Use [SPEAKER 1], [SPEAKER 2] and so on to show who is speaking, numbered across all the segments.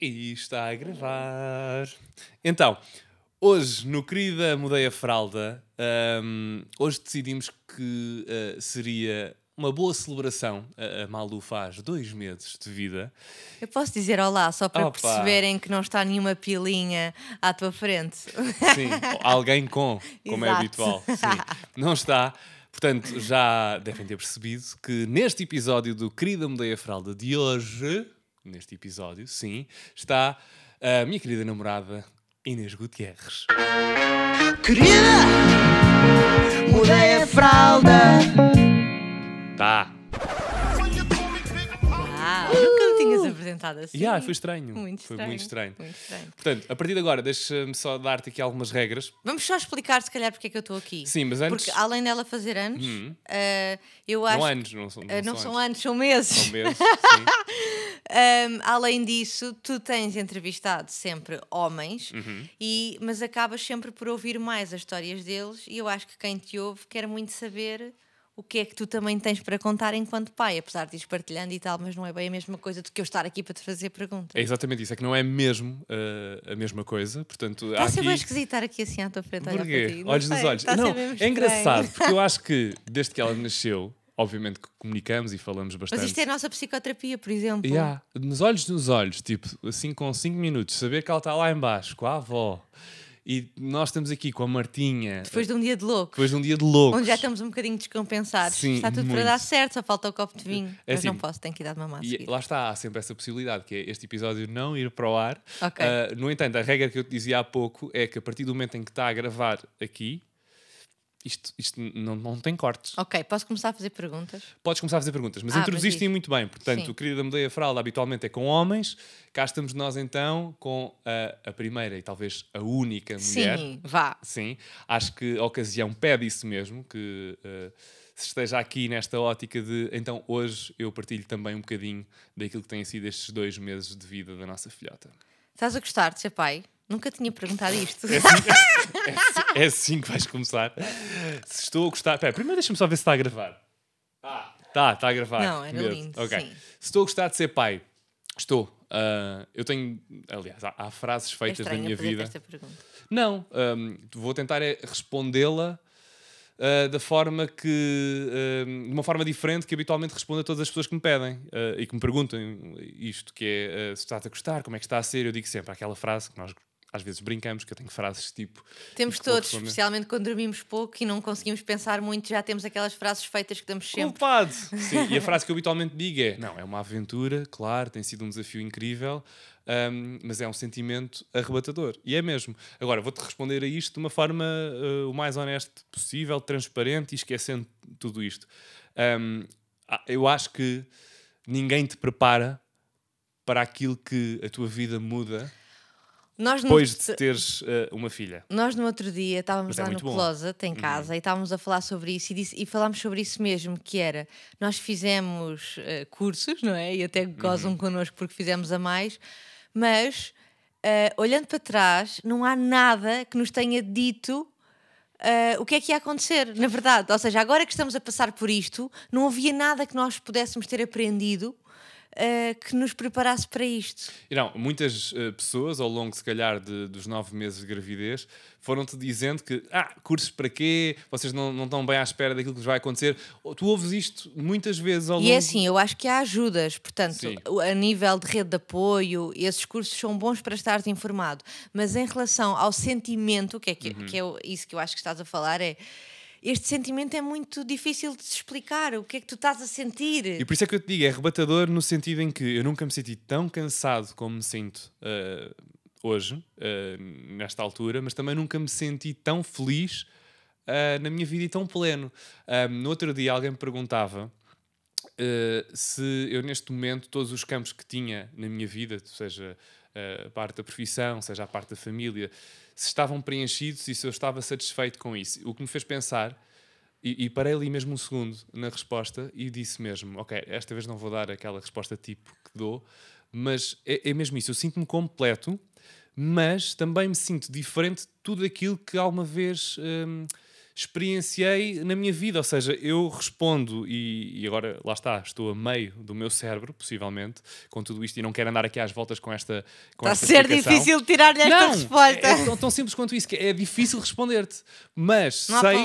[SPEAKER 1] E está a gravar. Então, hoje, no Querida Mudei a Fralda, hum, hoje decidimos que uh, seria uma boa celebração. A, a Malu faz dois meses de vida.
[SPEAKER 2] Eu posso dizer olá, só para
[SPEAKER 1] Opa.
[SPEAKER 2] perceberem que não está nenhuma pilinha à tua frente.
[SPEAKER 1] Sim, alguém com, como é
[SPEAKER 2] Exato.
[SPEAKER 1] habitual. Sim, não está. Portanto, já devem ter percebido que neste episódio do Querida Mudei a Fralda de hoje, neste episódio, sim, está a minha querida namorada Inês Gutierrez.
[SPEAKER 3] Querida, mudei a fralda.
[SPEAKER 1] Tá.
[SPEAKER 2] Ah, nunca me tinhas apresentado assim.
[SPEAKER 1] Yeah, foi estranho.
[SPEAKER 2] Muito
[SPEAKER 1] Foi
[SPEAKER 2] estranho.
[SPEAKER 1] muito estranho.
[SPEAKER 2] Muito estranho.
[SPEAKER 1] Portanto, a partir de agora, deixa-me só dar-te aqui algumas regras.
[SPEAKER 2] Vamos só explicar, se calhar, porque é que eu estou aqui.
[SPEAKER 1] Sim, mas antes.
[SPEAKER 2] Porque além dela fazer anos, eh, eu acho.
[SPEAKER 1] Não anos, não são,
[SPEAKER 2] eh,
[SPEAKER 1] não
[SPEAKER 2] não
[SPEAKER 1] são
[SPEAKER 2] são
[SPEAKER 1] anos.
[SPEAKER 2] anos, são meses.
[SPEAKER 1] São meses. sim.
[SPEAKER 2] Um, além disso, tu tens entrevistado sempre homens,
[SPEAKER 1] Uhum.
[SPEAKER 2] e, mas acabas sempre por ouvir mais as histórias deles, e eu acho que quem te ouve quer muito saber o que é que tu também tens para contar enquanto pai, apesar de ires partilhando e tal, mas não é bem a mesma coisa do que eu estar aqui para te fazer perguntas.
[SPEAKER 1] É exatamente isso. É que não é mesmo uh, a mesma coisa. Portanto,
[SPEAKER 2] Está
[SPEAKER 1] aqui...
[SPEAKER 2] bem esquisito estar aqui assim à tua frente olhar para ti.
[SPEAKER 1] Olhos nos olhos. Não, é engraçado, porque eu acho que desde que ela nasceu, obviamente que comunicamos e falamos bastante.
[SPEAKER 2] Mas isto é a nossa psicoterapia, por exemplo.
[SPEAKER 1] Yeah, nos olhos nos olhos, tipo, assim com 5 minutos, saber que ela está lá embaixo com a avó e nós estamos aqui com a Martinha
[SPEAKER 2] Depois de um dia de louco.
[SPEAKER 1] depois de um dia de loucos.
[SPEAKER 2] Onde já estamos um bocadinho descompensados.
[SPEAKER 1] Sim,
[SPEAKER 2] Está tudo
[SPEAKER 1] muito.
[SPEAKER 2] para dar certo, só falta o copo de vinho.
[SPEAKER 1] É
[SPEAKER 2] mas não
[SPEAKER 1] assim,
[SPEAKER 2] posso, tenho que ir dar de mamar
[SPEAKER 1] E lá está, há sempre essa possibilidade, que é este episódio não ir para o ar.
[SPEAKER 2] Ok.
[SPEAKER 1] Ah, no entanto, a regra que eu te dizia há pouco é que a partir do momento em que está a gravar aqui, isto, isto não, não tem cortes.
[SPEAKER 2] Ok, posso começar a fazer perguntas?
[SPEAKER 1] Podes começar a fazer perguntas, mas
[SPEAKER 2] Ah,
[SPEAKER 1] introduziste
[SPEAKER 2] mas
[SPEAKER 1] muito bem. Portanto,
[SPEAKER 2] Sim.
[SPEAKER 1] o Querida Mudei a Fralda habitualmente é com homens. Cá estamos nós então com a, a primeira e talvez a única mulher.
[SPEAKER 2] Sim, vá.
[SPEAKER 1] Sim, acho que a ocasião pede isso mesmo, que eh, se esteja aqui nesta ótica de então hoje eu partilho também um bocadinho daquilo que têm sido estes dois meses de vida da nossa filhota.
[SPEAKER 2] Estás a gostar de ser pai? Nunca tinha perguntado isto.
[SPEAKER 1] É assim, é assim que vais começar. Se estou a gostar. Espera, primeiro deixa-me só ver se está a gravar. Ah, está, está a gravar.
[SPEAKER 2] Não, era
[SPEAKER 1] Mesmo.
[SPEAKER 2] lindo,
[SPEAKER 1] Ok.
[SPEAKER 2] sim.
[SPEAKER 1] Se estou a gostar de ser pai, estou. Ah, eu tenho, aliás, há, há frases
[SPEAKER 2] É
[SPEAKER 1] feitas da
[SPEAKER 2] estranho
[SPEAKER 1] minha
[SPEAKER 2] fazer
[SPEAKER 1] vida.
[SPEAKER 2] esta pergunta.
[SPEAKER 1] Não, hum, vou tentar é respondê-la ah, da forma que. hum, de uma forma diferente que habitualmente respondo a todas as pessoas que me pedem ah, e que me perguntam isto, que é se estás a gostar, como é que está a ser. Eu digo sempre aquela frase que nós às vezes brincamos, que eu tenho frases tipo.
[SPEAKER 2] Temos todos, especialmente quando dormimos pouco e não conseguimos pensar muito, já temos aquelas frases feitas que damos sempre.
[SPEAKER 1] Culpado! Sim, e a frase que eu habitualmente digo é: não, é uma aventura, claro, tem sido um desafio incrível, hum, mas é um sentimento arrebatador. E é mesmo. Agora, vou-te responder a isto de uma forma uh, o mais honesta possível, transparente e esquecendo tudo isto. Hum, ah, eu acho que ninguém te prepara para aquilo que a tua vida muda
[SPEAKER 2] Nós no,
[SPEAKER 1] depois de teres uh, uma filha.
[SPEAKER 2] nós no outro dia estávamos
[SPEAKER 1] é
[SPEAKER 2] lá no
[SPEAKER 1] bom. Uhum.
[SPEAKER 2] closet, em casa, e estávamos a falar sobre isso e, disse- e falámos sobre isso mesmo, que era, nós fizemos eh, cursos, não é? E até gozam
[SPEAKER 1] Uhum.
[SPEAKER 2] connosco porque fizemos a mais, mas eh, olhando para trás, não há nada que nos tenha dito ah, o que é que ia acontecer, na verdade. Ou seja, agora que estamos a passar por isto, não havia nada que nós pudéssemos ter aprendido ah, que nos preparasse para isto.
[SPEAKER 1] Não, muitas eh, pessoas ao longo, se calhar, de- dos nove meses de gravidez foram-te dizendo que, ah, cursos para quê? Vocês não, não estão bem à espera daquilo que vos vai acontecer. Tu ouves isto muitas vezes ao longo...
[SPEAKER 2] E é assim, eu acho que há ajudas, portanto,
[SPEAKER 1] Sim.
[SPEAKER 2] a nível de rede de apoio, esses cursos são bons para estares informado, mas em relação ao sentimento, que é, que,
[SPEAKER 1] Uhum.
[SPEAKER 2] que é isso que eu acho que estás a falar, é este sentimento é muito difícil de se explicar. O que é que tu estás a sentir?
[SPEAKER 1] E por isso é que eu te digo, é arrebatador no sentido em que eu nunca me senti tão cansado como me sinto eh, hoje, eh, nesta altura, mas também nunca me senti tão feliz eh, na minha vida e tão pleno. No outro dia alguém me perguntava se eu neste momento todos os campos que tinha na minha vida, seja a parte da profissão, seja a parte da família, se estavam preenchidos e se eu estava satisfeito com isso. O que me fez pensar, e, e parei ali mesmo um segundo na resposta e disse mesmo, ok, esta vez não vou dar aquela resposta tipo que dou, mas é, é mesmo isso, eu sinto-me completo, mas também me sinto diferente de tudo aquilo que alguma vez hum, experienciei na minha vida. Ou seja, eu respondo e, e agora, lá está, estou a meio do meu cérebro, possivelmente, com tudo isto e não quero andar aqui às voltas com esta com
[SPEAKER 2] Está a
[SPEAKER 1] esta
[SPEAKER 2] ser
[SPEAKER 1] explicação.
[SPEAKER 2] difícil tirar-lhe esta
[SPEAKER 1] Não,
[SPEAKER 2] resposta.
[SPEAKER 1] É, é tão, simples quanto isso, que é difícil responder-te. Mas
[SPEAKER 2] Não
[SPEAKER 1] sei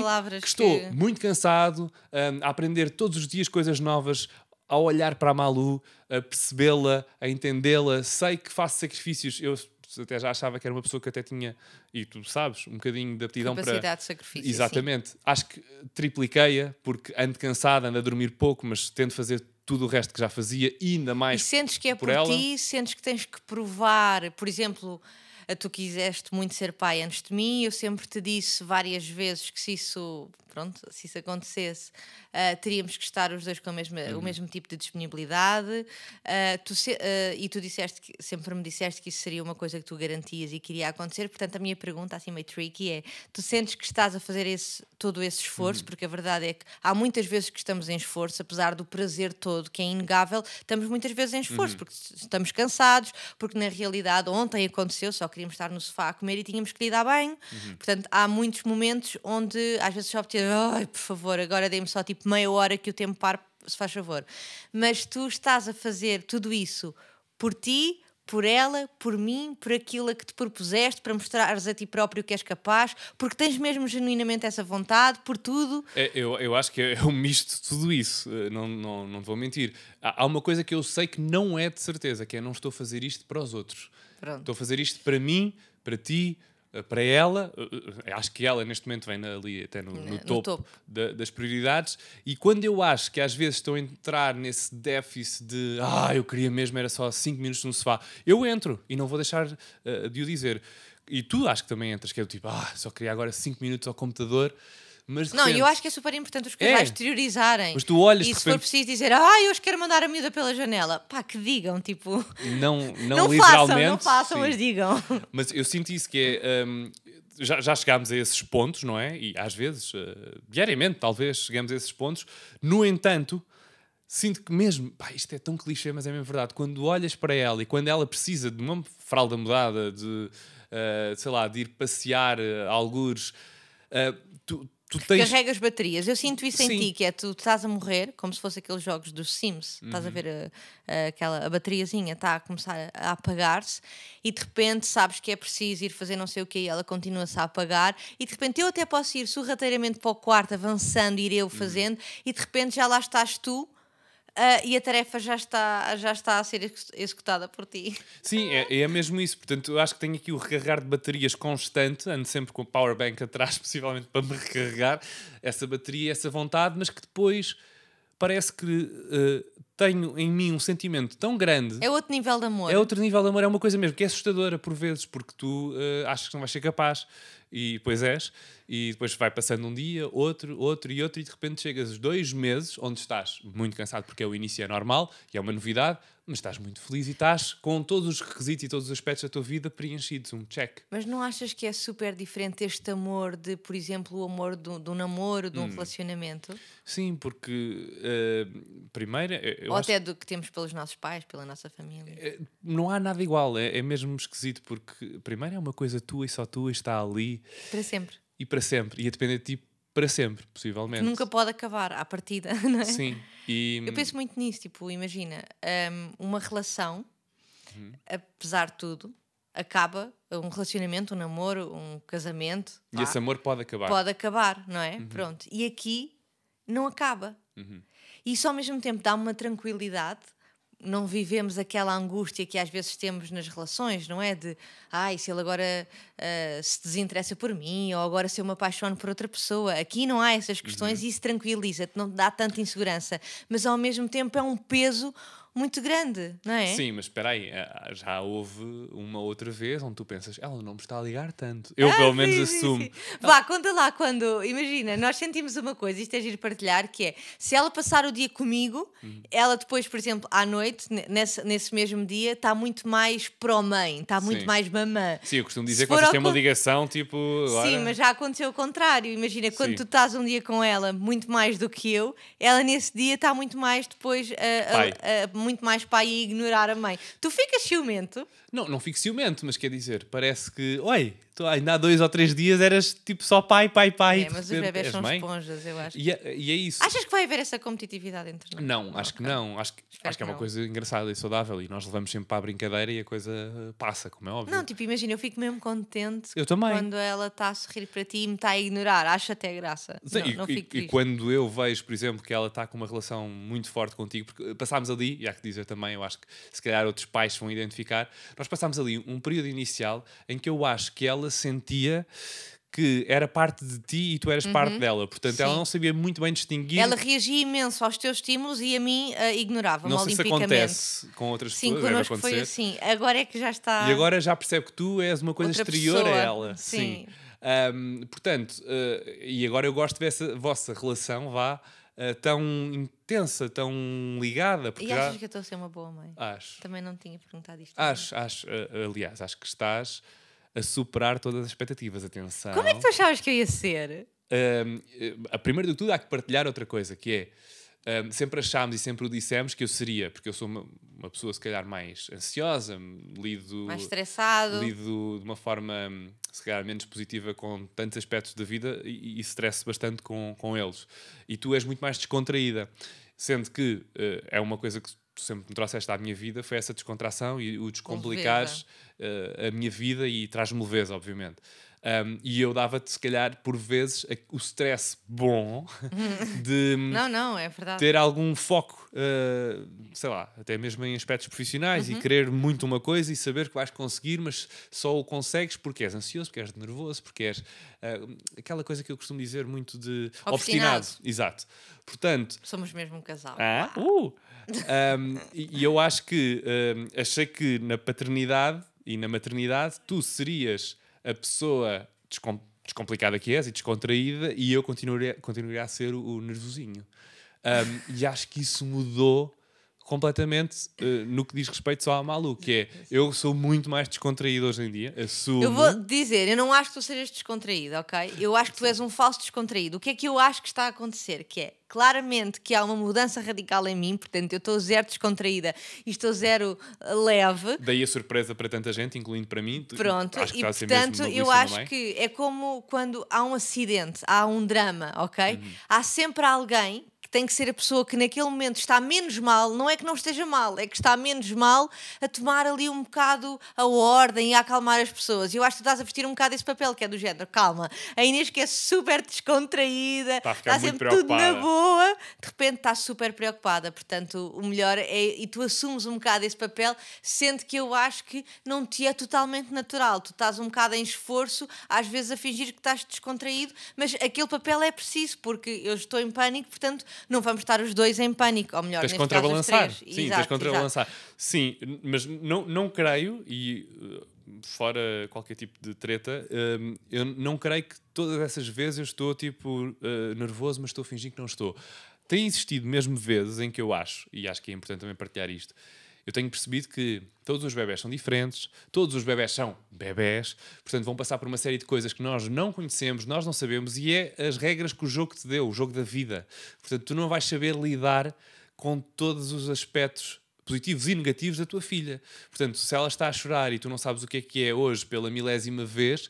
[SPEAKER 1] que estou
[SPEAKER 2] que-
[SPEAKER 1] muito cansado hum, a aprender todos os dias coisas novas, a olhar para a Malu, a percebê-la, a entendê-la. Sei que faço sacrifícios. Eu até já achava que era uma pessoa que até tinha, e tu sabes, um bocadinho de aptidão para.
[SPEAKER 2] Capacidade de sacrifício.
[SPEAKER 1] Exatamente. Acho que tripliquei-a, porque ando cansado, ando a dormir pouco, mas tento fazer tudo o resto que já fazia e ainda
[SPEAKER 2] E
[SPEAKER 1] mais.
[SPEAKER 2] sentes que é
[SPEAKER 1] por
[SPEAKER 2] por,
[SPEAKER 1] ela?
[SPEAKER 2] ti, sentes que tens que provar, por exemplo, a tu quiseste muito ser pai antes de mim, eu sempre te disse várias vezes que se isso, pronto, se isso acontecesse, ah, teríamos que estar os dois com mesma,
[SPEAKER 1] Uhum.
[SPEAKER 2] o mesmo tipo de disponibilidade. Ah, tu se- ah, e tu disseste que sempre me disseste que isso seria uma coisa que tu garantias e que iria acontecer. Portanto, a minha pergunta, assim meio tricky, é: tu sentes que estás a fazer esse, todo esse esforço? Porque a verdade é que há muitas vezes que estamos em esforço, apesar do prazer todo que é inegável, estamos muitas vezes em esforço, porque estamos cansados, porque na realidade ontem aconteceu, só queríamos estar no sofá a comer e tínhamos que lidar bem. Portanto, há muitos momentos onde às vezes só ai, por favor, agora dê-me só tipo meia hora que o tempo pare, se faz favor. Mas tu estás a fazer tudo isso por ti, por ela, por mim, por aquilo a que te propuseste, para mostrares a ti próprio que és capaz, porque tens mesmo genuinamente essa vontade, por tudo.
[SPEAKER 1] É, eu, eu acho que é um misto de tudo isso, eh, não, não, não vou mentir. Há, há uma coisa que eu sei que não é de certeza, que é não estou a fazer isto para os outros.
[SPEAKER 2] Pronto.
[SPEAKER 1] Estou a fazer isto para mim, para ti, para ela. Eh, eh, Acho que ela neste momento vem ali até no, no
[SPEAKER 2] No
[SPEAKER 1] topo,
[SPEAKER 2] topo.
[SPEAKER 1] da- das prioridades. E quando eu acho que às vezes estou a entrar nesse déficit de ah, eu queria mesmo era só 5 minutos no sofá, eu entro e não vou deixar eh, de o dizer. E tu acho que também entras, que é do tipo, ah, só queria agora 5 minutos ao computador. Mas
[SPEAKER 2] Não,
[SPEAKER 1] repente-
[SPEAKER 2] eu acho que é super importante os
[SPEAKER 1] É.
[SPEAKER 2] casais exteriorizarem.
[SPEAKER 1] Mas tu olhas,
[SPEAKER 2] E se for
[SPEAKER 1] repente-
[SPEAKER 2] preciso dizer, ah, eu hoje quero mandar a miúda pela janela, pá, que digam, tipo,
[SPEAKER 1] não, não,
[SPEAKER 2] não, façam, não façam,
[SPEAKER 1] sim.
[SPEAKER 2] mas digam.
[SPEAKER 1] Mas eu sinto isso que é. hum, já, já chegámos a esses pontos, não é? E às vezes, eh, diariamente, talvez, chegamos a esses pontos. No entanto, sinto que mesmo. Pá, isto é tão clichê, mas é mesmo verdade. Quando olhas para ela e quando ela precisa de uma fralda mudada, de. eh, sei lá, de ir passear uh, algures, eh, tu, tu tens.
[SPEAKER 2] Carregas baterias. Eu sinto isso em
[SPEAKER 1] Sim.
[SPEAKER 2] ti, que é tu estás a morrer, como se fosse aqueles jogos dos Sims. Estás a
[SPEAKER 1] Uhum.
[SPEAKER 2] ver a, a- aquela a bateriazinha está a começar a, a apagar-se e de repente sabes que é preciso ir fazer não sei o que e ela continua-se a apagar e de repente eu até posso ir sorrateiramente para o quarto avançando, ir
[SPEAKER 1] Uhum.
[SPEAKER 2] eu fazendo e de repente já lá estás tu. Ah, e a tarefa já está, já está a ser ex- executada por ti.
[SPEAKER 1] Sim, é, é mesmo isso. Portanto, eu acho que tenho aqui o recarregar de baterias constante. Ando sempre com o powerbank atrás, possivelmente para me recarregar essa bateria, essa vontade, mas que depois parece que eh, tenho em mim um sentimento tão grande.
[SPEAKER 2] É outro nível de amor.
[SPEAKER 1] É outro nível de amor, é uma coisa mesmo que é assustadora por vezes, porque tu eh, achas que não vais ser capaz e depois és, e depois vai passando um dia, outro, outro e outro, e de repente chegas os dois meses onde estás muito cansado, porque é o início é normal e é uma novidade, mas estás muito feliz e estás com todos os requisitos e todos os aspectos da tua vida preenchidos, um check.
[SPEAKER 2] Mas não achas que é super diferente este amor de, por exemplo, o amor do, do namoro, de um
[SPEAKER 1] Hum.
[SPEAKER 2] relacionamento?
[SPEAKER 1] Sim, porque eh, primeiro eu
[SPEAKER 2] Ou
[SPEAKER 1] acho
[SPEAKER 2] até do que temos pelos nossos pais, pela nossa família?
[SPEAKER 1] Eh, não há nada igual, é, é mesmo esquisito, porque primeiro é uma coisa tua e só tua e está ali
[SPEAKER 2] Para sempre.
[SPEAKER 1] e para sempre, e a depender de ti para sempre, possivelmente.
[SPEAKER 2] Que nunca pode acabar à partida, não é?
[SPEAKER 1] Sim, e
[SPEAKER 2] Eu penso muito nisso, tipo, imagina, uma relação,
[SPEAKER 1] Uhum.
[SPEAKER 2] apesar de tudo, acaba, um relacionamento, um namoro, um casamento,
[SPEAKER 1] e
[SPEAKER 2] vá,
[SPEAKER 1] esse amor pode acabar.
[SPEAKER 2] pode acabar, não
[SPEAKER 1] Uhum.
[SPEAKER 2] é? Pronto. E aqui não acaba. E isso ao mesmo tempo dá uma tranquilidade. Não vivemos aquela angústia que às vezes temos nas relações, não é? De ai, se ele agora ah, se desinteressa por mim, ou agora se eu me apaixono por outra pessoa. Aqui não há essas questões
[SPEAKER 1] Uhum.
[SPEAKER 2] e isso tranquiliza-te, não dá tanta insegurança. Mas ao mesmo tempo é um peso muito grande, não é?
[SPEAKER 1] Sim, mas espera aí, ah, já houve uma outra vez onde tu pensas, ela não me está a ligar tanto. Eu pelo menos
[SPEAKER 2] Ah, Sim,
[SPEAKER 1] assumo.
[SPEAKER 2] sim. Vá, conta lá quando. Imagina, nós sentimos uma coisa, isto é giro partilhar, que é se ela passar o dia comigo,
[SPEAKER 1] Uhum.
[SPEAKER 2] ela depois, por exemplo, à noite, ne- nesse, nesse mesmo dia, está muito mais pró-mãe, está muito
[SPEAKER 1] Sim.
[SPEAKER 2] mais mamã.
[SPEAKER 1] Sim, eu costumo
[SPEAKER 2] Se
[SPEAKER 1] dizer que
[SPEAKER 2] for
[SPEAKER 1] vocês têm uma ligação tipo.
[SPEAKER 2] Sim, mas já aconteceu o contrário. Imagina, quando tu estás um dia com ela muito mais do que eu, ela nesse dia está muito mais depois, a- a-
[SPEAKER 1] Pai.
[SPEAKER 2] a- muito mais pai e ignorar a mãe. Tu ficas ciumento?
[SPEAKER 1] Não, não fico ciumento, mas quer dizer, parece que, oi, Tu ainda há dois ou três dias eras tipo só pai, pai, pai.
[SPEAKER 2] É,
[SPEAKER 1] e
[SPEAKER 2] mas os bebés
[SPEAKER 1] és
[SPEAKER 2] são
[SPEAKER 1] mãe.
[SPEAKER 2] esponjas, eu acho.
[SPEAKER 1] E é, e é isso.
[SPEAKER 2] Achas que vai haver essa competitividade entre nós?
[SPEAKER 1] Não, acho que não. Acho que,
[SPEAKER 2] Espero
[SPEAKER 1] acho que é uma
[SPEAKER 2] não.
[SPEAKER 1] coisa engraçada e saudável e nós levamos sempre para a brincadeira e a coisa passa, como é óbvio.
[SPEAKER 2] Não, tipo, imagina, eu fico mesmo contente
[SPEAKER 1] Eu também.
[SPEAKER 2] quando ela está a sorrir para ti e me está a ignorar. Acho até graça.
[SPEAKER 1] Sim,
[SPEAKER 2] não,
[SPEAKER 1] e,
[SPEAKER 2] não
[SPEAKER 1] e-
[SPEAKER 2] fico
[SPEAKER 1] e
[SPEAKER 2] triste.
[SPEAKER 1] quando eu vejo, por exemplo, que ela está com uma relação muito forte contigo, porque passámos ali, e há que dizer também, eu acho que se calhar outros pais vão identificar, nós passámos ali um período inicial em que eu acho que ela sentia que era parte de ti e tu eras parte dela. Portanto, ela
[SPEAKER 2] Uhum. Sim.
[SPEAKER 1] não sabia muito bem distinguir.
[SPEAKER 2] Ela reagia imenso aos teus estímulos e a mim ah, ignorava-me
[SPEAKER 1] não sei se acontece com outras
[SPEAKER 2] Sim,
[SPEAKER 1] pessoas,
[SPEAKER 2] connosco
[SPEAKER 1] acontecer.
[SPEAKER 2] foi assim. Agora é que já está.
[SPEAKER 1] E agora já percebe que tu és uma coisa exterior a
[SPEAKER 2] pessoa,
[SPEAKER 1] ela.
[SPEAKER 2] sim.
[SPEAKER 1] Ahm, portanto, eh, e agora eu gosto dessa vossa relação, vá, eh, tão intensa, tão ligada. Porque
[SPEAKER 2] E
[SPEAKER 1] já...
[SPEAKER 2] achas que eu estou a ser uma boa mãe?
[SPEAKER 1] Acho.
[SPEAKER 2] Também não tinha perguntado isto.
[SPEAKER 1] Acho, acho. eh, aliás, acho que estás a superar todas as expectativas. Atenção.
[SPEAKER 2] Como é que tu achavas que eu ia ser?
[SPEAKER 1] Um, eh, a primeiro de tudo há que partilhar outra coisa, que é um, sempre achámos e sempre o dissemos que eu seria, porque eu sou uma, uma pessoa se calhar mais ansiosa, lido,
[SPEAKER 2] Mais estressado?
[SPEAKER 1] lido de uma forma se calhar menos positiva com tantos aspectos da vida e, e estresso bastante com, com eles. E tu és muito mais descontraída, sendo que eh, é uma coisa que tu sempre me trouxeste à minha vida, foi essa descontração e o descomplicares eh, a minha vida e traz-me leveza, obviamente. Um, e eu dava-te, se calhar, por vezes, o stress bom de hum,
[SPEAKER 2] Não, não, é verdade.
[SPEAKER 1] ter algum foco, uh, sei lá, até mesmo em aspectos profissionais
[SPEAKER 2] Uhum.
[SPEAKER 1] e querer muito uma coisa e saber que vais conseguir, mas só o consegues porque és ansioso, porque és nervoso, porque és uh, aquela coisa que eu costumo dizer muito de
[SPEAKER 2] Obstinado.
[SPEAKER 1] Exato. Portanto,
[SPEAKER 2] Somos mesmo um casal.
[SPEAKER 1] ah, uh! Um, e eu acho que um, achei que na paternidade e na maternidade tu serias a pessoa descom- descomplicada que és e descontraída e eu continuaria, continuaria a ser o, o nervosinho. Um, e acho que isso mudou completamente uh, no que diz respeito só à Malu, que é eu sou muito mais descontraído hoje em dia, assumo.
[SPEAKER 2] Eu vou dizer, eu não acho que tu sejas descontraído, ok? Eu acho que tu és um falso descontraído. O que é que eu acho que está a acontecer? Que é claramente que há uma mudança radical em mim, portanto, eu estou zero descontraída e estou zero eh, leve.
[SPEAKER 1] Daí a surpresa para tanta gente, incluindo para mim.
[SPEAKER 2] Pronto,
[SPEAKER 1] acho que
[SPEAKER 2] e portanto eu acho
[SPEAKER 1] é?
[SPEAKER 2] que é como quando há um acidente, há um drama, ok? Há sempre alguém tem que ser a pessoa que naquele momento está menos mal, não é que não esteja mal, é que está menos mal a tomar ali um bocado a ordem e a acalmar as pessoas. E eu acho que tu estás a vestir um bocado esse papel, que é do género, calma, a Inês que é super descontraída,
[SPEAKER 1] Está a ficar muito
[SPEAKER 2] sempre tudo na
[SPEAKER 1] preocupada.
[SPEAKER 2] boa, de repente está super preocupada. Portanto, o melhor é. E tu assumes um bocado esse papel, sendo que eu acho que não te é totalmente natural. Tu estás um bocado em esforço, às vezes a fingir que estás descontraído, mas aquele papel é preciso, porque eu estou em pânico, portanto, não vamos estar os dois em pânico. Ou melhor,
[SPEAKER 1] Tens
[SPEAKER 2] caso,
[SPEAKER 1] contrabalançar.
[SPEAKER 2] três.
[SPEAKER 1] Sim,
[SPEAKER 2] Exato,
[SPEAKER 1] tens contrabalançar. Sim, mas não, não creio, e uh, fora qualquer tipo de treta, um, eu não creio que todas essas vezes eu estou tipo uh, nervoso, mas estou a fingir que não estou. Tem existido mesmo vezes em que eu acho, e acho que é importante também partilhar isto, eu tenho percebido que todos os bebés são diferentes, todos os bebés são bebés, portanto vão passar por uma série de coisas que nós não conhecemos, nós não sabemos, e é as regras que o jogo te deu, o jogo da vida. Portanto, tu não vais saber lidar com todos os aspectos positivos e negativos da tua filha. Portanto, se ela está a chorar e tu não sabes o que é que é hoje pela milésima vez,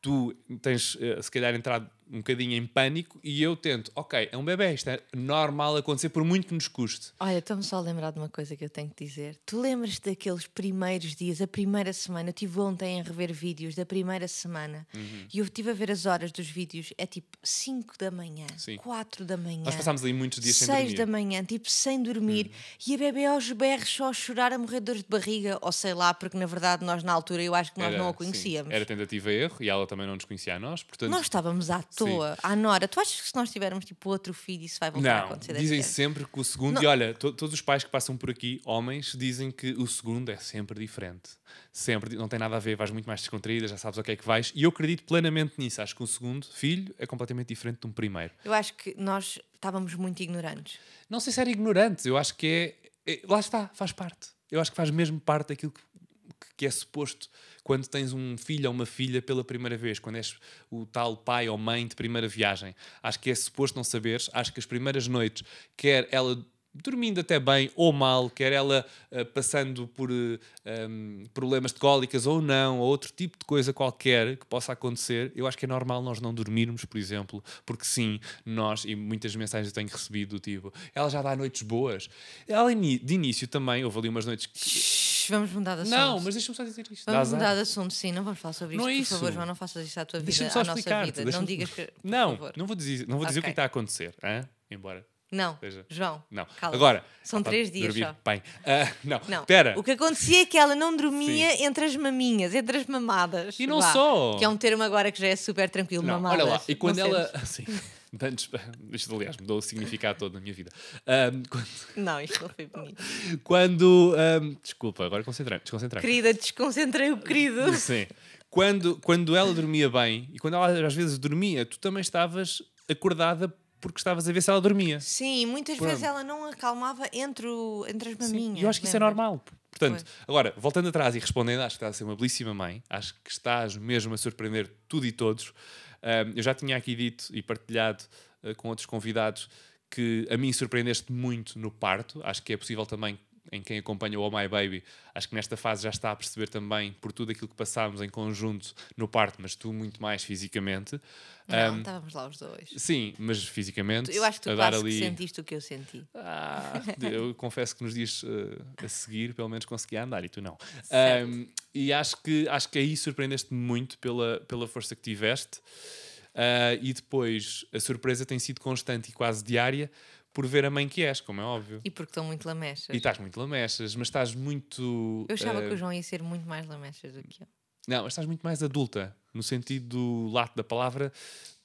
[SPEAKER 1] tu tens, eh, se calhar, entrado um bocadinho em pânico e eu tento, ok, é um bebê, isto é normal acontecer, por muito que nos custe.
[SPEAKER 2] Olha, estou-me só a lembrar de uma coisa que eu tenho que dizer. Tu lembras-te daqueles primeiros dias, a primeira semana? Eu estive ontem a rever vídeos da primeira semana
[SPEAKER 1] Uhum.
[SPEAKER 2] e eu estive a ver as horas dos vídeos. É tipo 5 da manhã,
[SPEAKER 1] Sim.
[SPEAKER 2] 4 da manhã.
[SPEAKER 1] Nós passámos ali muitos dias sem
[SPEAKER 2] 6
[SPEAKER 1] dormir. Uhum.
[SPEAKER 2] da manhã, tipo sem dormir, e a bebê aos berros só a chorar, a morrer de dores de barriga, ou sei lá, porque na verdade nós na altura eu acho que nós
[SPEAKER 1] Era,
[SPEAKER 2] não a
[SPEAKER 1] sim,
[SPEAKER 2] conhecíamos.
[SPEAKER 1] era tentativa erro e ela também não nos conhecia a nós, portanto...
[SPEAKER 2] Nós estávamos à toa, à Nora. Tu achas que se nós tivermos tipo outro filho isso vai voltar a
[SPEAKER 1] Não,
[SPEAKER 2] acontecer? desse
[SPEAKER 1] dizem sempre que o segundo,
[SPEAKER 2] Não.
[SPEAKER 1] e olha, to- todos os pais que passam por aqui, homens, dizem que o segundo é sempre diferente. Sempre, não tem nada a ver, vais muito mais descontraída, já sabes o que é que vais. E eu acredito plenamente nisso. Acho que um segundo filho é completamente diferente de um primeiro.
[SPEAKER 2] Eu acho que nós estávamos muito ignorantes.
[SPEAKER 1] Não sei se era ignorante, eu acho que é, é- Lá está, faz parte. Eu acho que faz mesmo parte daquilo que, que é suposto quando tens um filho ou uma filha pela primeira vez, quando és o tal pai ou mãe de primeira viagem. Acho que é suposto não saberes. Acho que as primeiras noites, quer ela dormindo até bem ou mal, quer ela uh, passando por uh, um, problemas de cólicas ou não, ou outro tipo de coisa qualquer que possa acontecer, eu acho que é normal nós não dormirmos, por exemplo, porque sim, nós, e muitas mensagens eu tenho recebido do tipo, ela já dá noites boas. Ela de início também, houve ali umas noites que.
[SPEAKER 2] Vamos mudar de assunto.
[SPEAKER 1] Não, mas deixa-me só dizer isto.
[SPEAKER 2] Vamos mudar de assunto, sim, não vamos falar sobre isto.
[SPEAKER 1] Não é
[SPEAKER 2] por
[SPEAKER 1] isso.
[SPEAKER 2] favor, João, não faças isto à tua vida, à nossa vida. Não digas que.
[SPEAKER 1] Não, não vou dizer, não vou dizer o que
[SPEAKER 2] Ok.
[SPEAKER 1] está a acontecer. hã? Embora.
[SPEAKER 2] Não,
[SPEAKER 1] Veja.
[SPEAKER 2] João.
[SPEAKER 1] Não.
[SPEAKER 2] Cala-te.
[SPEAKER 1] Agora.
[SPEAKER 2] São
[SPEAKER 1] ah, pá,
[SPEAKER 2] três dias
[SPEAKER 1] dormir
[SPEAKER 2] só.
[SPEAKER 1] Bem. Ah, não.
[SPEAKER 2] Não.
[SPEAKER 1] Espera.
[SPEAKER 2] O que acontecia é que ela não dormia entre as maminhas, entre as mamadas.
[SPEAKER 1] E não
[SPEAKER 2] Vá.
[SPEAKER 1] só.
[SPEAKER 2] Que é um termo agora que já é super tranquilo,
[SPEAKER 1] Não,
[SPEAKER 2] mamadas.
[SPEAKER 1] olha lá. E quando
[SPEAKER 2] Não
[SPEAKER 1] ela.
[SPEAKER 2] sentes?
[SPEAKER 1] Antes, isto, aliás, mudou o significado todo na minha vida. Ahm, quando.
[SPEAKER 2] Não, isto não foi bonito.
[SPEAKER 1] quando, ahm, desculpa, agora concentrei. Desconcentrei.
[SPEAKER 2] Querida, desconcentrei o querido.
[SPEAKER 1] Sim. Quando, quando ela dormia bem e quando ela às vezes dormia, tu também estavas acordada porque estavas a ver se ela dormia.
[SPEAKER 2] Sim, muitas vezes ela não acalmava entre, o- entre as maminhas.
[SPEAKER 1] E eu acho que isso é normal. Portanto,
[SPEAKER 2] Pois.
[SPEAKER 1] agora, voltando atrás e respondendo, acho que estás a ser uma belíssima mãe, acho que estás mesmo a surpreender tudo e todos. Eu já tinha aqui dito e partilhado ah, com outros convidados que a mim surpreendeste muito no parto. Acho que é possível também, em quem acompanha o Oh My Baby, acho que nesta fase já está a perceber também por tudo aquilo que passámos em conjunto no parto, mas tu muito mais fisicamente.
[SPEAKER 2] Não,
[SPEAKER 1] Ahm,
[SPEAKER 2] estávamos lá os dois.
[SPEAKER 1] sim, mas fisicamente.
[SPEAKER 2] Eu acho que tu quase
[SPEAKER 1] ali...
[SPEAKER 2] que sentiste o que eu senti.
[SPEAKER 1] Ah, eu confesso que nos dias eh, a seguir, pelo menos conseguia andar e tu não. Um, e acho que, acho que aí surpreendeste-me muito pela, pela força que tiveste. Ah, e depois a surpresa tem sido constante e quase diária por ver a mãe que és, como é óbvio.
[SPEAKER 2] E porque estão muito lamechas.
[SPEAKER 1] E estás muito lamechas, mas estás muito.
[SPEAKER 2] Eu achava
[SPEAKER 1] ah,
[SPEAKER 2] que o João ia ser muito mais lamechas do que eu.
[SPEAKER 1] Não, mas estás muito mais adulta, no sentido do lato da palavra,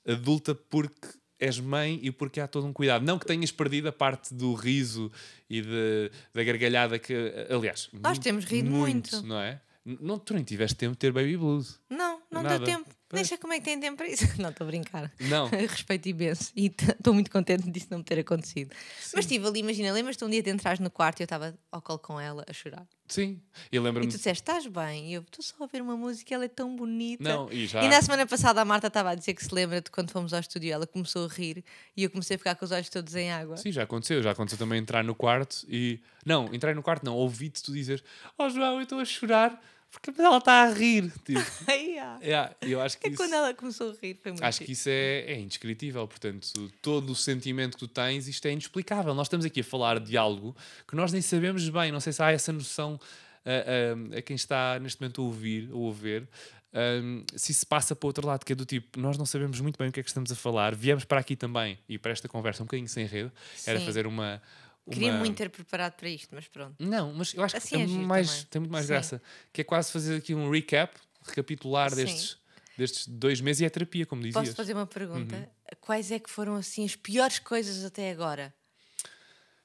[SPEAKER 1] adulta porque és mãe e porque há todo um cuidado. Não que tenhas perdido a parte do riso e de, da gargalhada que, aliás,
[SPEAKER 2] Nós
[SPEAKER 1] mu-
[SPEAKER 2] temos rido muito.
[SPEAKER 1] não é? Não, tu nem tiveste tempo de ter baby blues.
[SPEAKER 2] Não, não
[SPEAKER 1] Nada.
[SPEAKER 2] deu tempo.
[SPEAKER 1] Pois.
[SPEAKER 2] sei como é que tem tempo para isso. Não, estou a brincar.
[SPEAKER 1] Não.
[SPEAKER 2] Respeito imenso. E estou muito contente disso não me ter acontecido. Mas estive ali, imagina, lembras-te um dia de entrares no quarto e eu estava ao colo com ela a chorar.
[SPEAKER 1] Sim. E
[SPEAKER 2] E
[SPEAKER 1] lembro-me.
[SPEAKER 2] tu disseste, estás bem? E eu estou só a ver uma música, ela é tão bonita.
[SPEAKER 1] Não, e já.
[SPEAKER 2] E na semana passada a Marta estava a dizer que se lembra de quando fomos ao estúdio, ela começou a rir e eu comecei a ficar com os olhos todos em água.
[SPEAKER 1] Sim, já aconteceu. Já aconteceu também entrar no quarto e. Não, entrar no quarto não. Ouvi-te tu dizer: Oh João, eu estou a chorar porque ela está a rir. Tipo,
[SPEAKER 2] Ai, ah.
[SPEAKER 1] yeah, eu acho que
[SPEAKER 2] É
[SPEAKER 1] isso...
[SPEAKER 2] quando ela começou a rir, foi muito
[SPEAKER 1] Acho que isso é, é indescritível. Portanto, todo o sentimento que tu tens, isto é inexplicável. Nós estamos aqui a falar de algo que nós nem sabemos bem. Não sei se há essa noção a, a- a quem está neste momento a ouvir ou a ver. hum, se se passa para o outro lado, que é do tipo, nós não sabemos muito bem o que é que estamos a falar. Viemos para aqui também e para esta conversa um bocadinho sem rede. Era
[SPEAKER 2] Sim.
[SPEAKER 1] fazer uma. Uma...
[SPEAKER 2] Queria muito ter preparado para isto, mas pronto.
[SPEAKER 1] Não, mas eu acho
[SPEAKER 2] Assim
[SPEAKER 1] que
[SPEAKER 2] é
[SPEAKER 1] mais, tem muito mais
[SPEAKER 2] Sim.
[SPEAKER 1] graça. Que é quase fazer aqui um recap, recapitular
[SPEAKER 2] Sim.
[SPEAKER 1] destes, destes dois meses e é terapia, como dizias.
[SPEAKER 2] Posso fazer uma pergunta?
[SPEAKER 1] Uhum.
[SPEAKER 2] Quais é que foram assim as piores coisas até agora?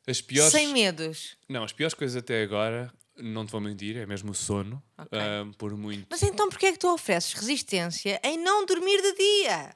[SPEAKER 1] As piores.
[SPEAKER 2] Sem medos.
[SPEAKER 1] Não, as piores coisas até agora, não te vou mentir, é mesmo o sono.
[SPEAKER 2] Ok.
[SPEAKER 1] ah, por muito.
[SPEAKER 2] Mas então porquê é que tu ofereces resistência em não dormir de dia?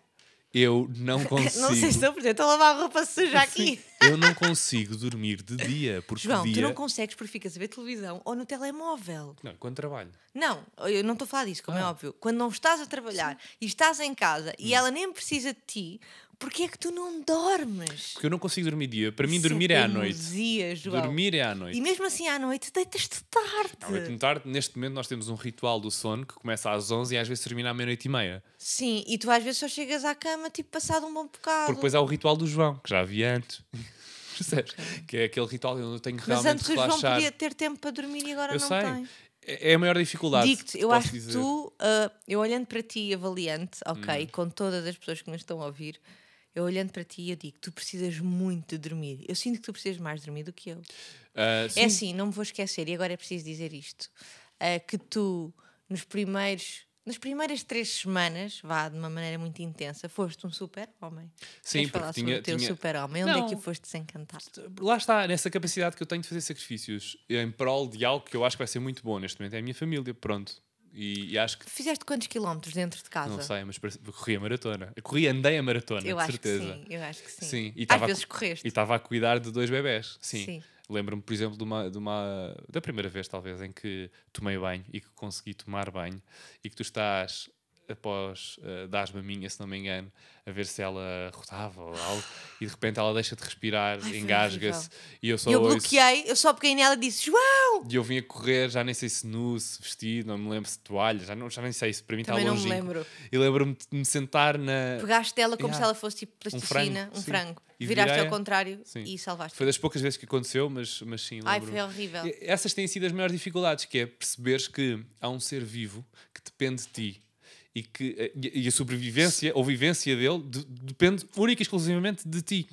[SPEAKER 1] Eu não consigo.
[SPEAKER 2] Não sei se estou a perceber, estou a lavar a roupa suja aqui.
[SPEAKER 1] Eu não consigo dormir de dia, porque
[SPEAKER 2] João,
[SPEAKER 1] dia.
[SPEAKER 2] tu não consegues porque ficas a ver televisão ou no telemóvel.
[SPEAKER 1] Não, quando trabalho.
[SPEAKER 2] Não, eu não estou a falar disso, como é
[SPEAKER 1] Ah.
[SPEAKER 2] óbvio. Quando não estás a trabalhar e estás em casa
[SPEAKER 1] Hum.
[SPEAKER 2] e ela nem precisa de ti, porquê é que tu não dormes?
[SPEAKER 1] Porque eu não consigo dormir dia. Para mim,
[SPEAKER 2] Isso
[SPEAKER 1] dormir é à noite.
[SPEAKER 2] teimosia, João.
[SPEAKER 1] Dormir é à noite.
[SPEAKER 2] E mesmo assim à noite deitas-te tarde.
[SPEAKER 1] À noite de tarde, neste momento, nós temos um ritual do sono que começa às 11 e às vezes termina à meia-noite e meia.
[SPEAKER 2] Sim, e tu às vezes só chegas à cama tipo passado um bom bocado.
[SPEAKER 1] Porque depois há o ritual do João, que já havia antes. Percebes? Que é aquele ritual onde eu tenho que
[SPEAKER 2] Mas
[SPEAKER 1] realmente
[SPEAKER 2] antes o João
[SPEAKER 1] relaxar.
[SPEAKER 2] podia ter tempo para dormir e agora
[SPEAKER 1] Eu
[SPEAKER 2] não
[SPEAKER 1] sei.
[SPEAKER 2] tem.
[SPEAKER 1] É é a maior dificuldade.
[SPEAKER 2] Digo-te, eu acho que
[SPEAKER 1] dizer.
[SPEAKER 2] tu, ah, eu olhando para ti e avaliante, ok,
[SPEAKER 1] Hum.
[SPEAKER 2] com todas as pessoas que nos estão a ouvir, eu olhando para ti eu digo, tu precisas muito de dormir. Eu sinto que tu precisas mais dormir do que eu.
[SPEAKER 1] Sim,
[SPEAKER 2] É assim, não me vou esquecer, e agora é preciso dizer isto: ah, que tu, nos primeiros, nas primeiras três semanas, vá de uma maneira muito intensa, foste um super-homem.
[SPEAKER 1] Sim,
[SPEAKER 2] Queres
[SPEAKER 1] porque
[SPEAKER 2] falar
[SPEAKER 1] tinha-
[SPEAKER 2] sobre o teu
[SPEAKER 1] tinha-
[SPEAKER 2] super-homem? Onde é que
[SPEAKER 1] Não.
[SPEAKER 2] foste desencantar?
[SPEAKER 1] Lá está, nessa capacidade que eu tenho de fazer sacrifícios em prol de algo que eu acho que vai ser muito bom neste momento. É a minha família, pronto. E, e acho que,
[SPEAKER 2] Fizeste quantos quilómetros dentro de casa?
[SPEAKER 1] não sei, mas corri a maratona. Eu corri, andei a maratona,
[SPEAKER 2] eu
[SPEAKER 1] de certeza.
[SPEAKER 2] sim, eu acho que sim.
[SPEAKER 1] Sim, e
[SPEAKER 2] Às
[SPEAKER 1] tava a
[SPEAKER 2] vezes
[SPEAKER 1] co-
[SPEAKER 2] correste.
[SPEAKER 1] E estava a cuidar de dois bebés. Sim.
[SPEAKER 2] Sim.
[SPEAKER 1] Lembro-me, por exemplo, de uma, de uma. da primeira vez, talvez, em que tomei banho e que consegui tomar banho e que tu estás após uh, dar-me minha, se não me engano, a ver se ela rodava ou algo, e de repente ela deixa de respirar, engasga-se, e eu só
[SPEAKER 2] eu
[SPEAKER 1] ouço-
[SPEAKER 2] bloqueei, eu só peguei nela e disse: João!
[SPEAKER 1] e eu vim a correr, já nem sei se nu, se vestido, não me lembro se toalha, já, não, já nem sei, se para mim está
[SPEAKER 2] Também não me
[SPEAKER 1] longe.
[SPEAKER 2] lembro.
[SPEAKER 1] E lembro-me de me sentar na.
[SPEAKER 2] Pegaste dela como
[SPEAKER 1] Yeah.
[SPEAKER 2] se ela fosse tipo plasticina, um
[SPEAKER 1] frango,
[SPEAKER 2] frango.
[SPEAKER 1] sim. E
[SPEAKER 2] Viraste ao contrário
[SPEAKER 1] Sim.
[SPEAKER 2] e salvaste.
[SPEAKER 1] Foi das poucas vezes que aconteceu, mas, mas sim.
[SPEAKER 2] Ai, foi horrível.
[SPEAKER 1] E Essas têm sido as maiores dificuldades, que é perceberes que há um ser vivo que depende de ti e que eh, e e a sobrevivência ou vivência dele de- depende única e exclusivamente de ti,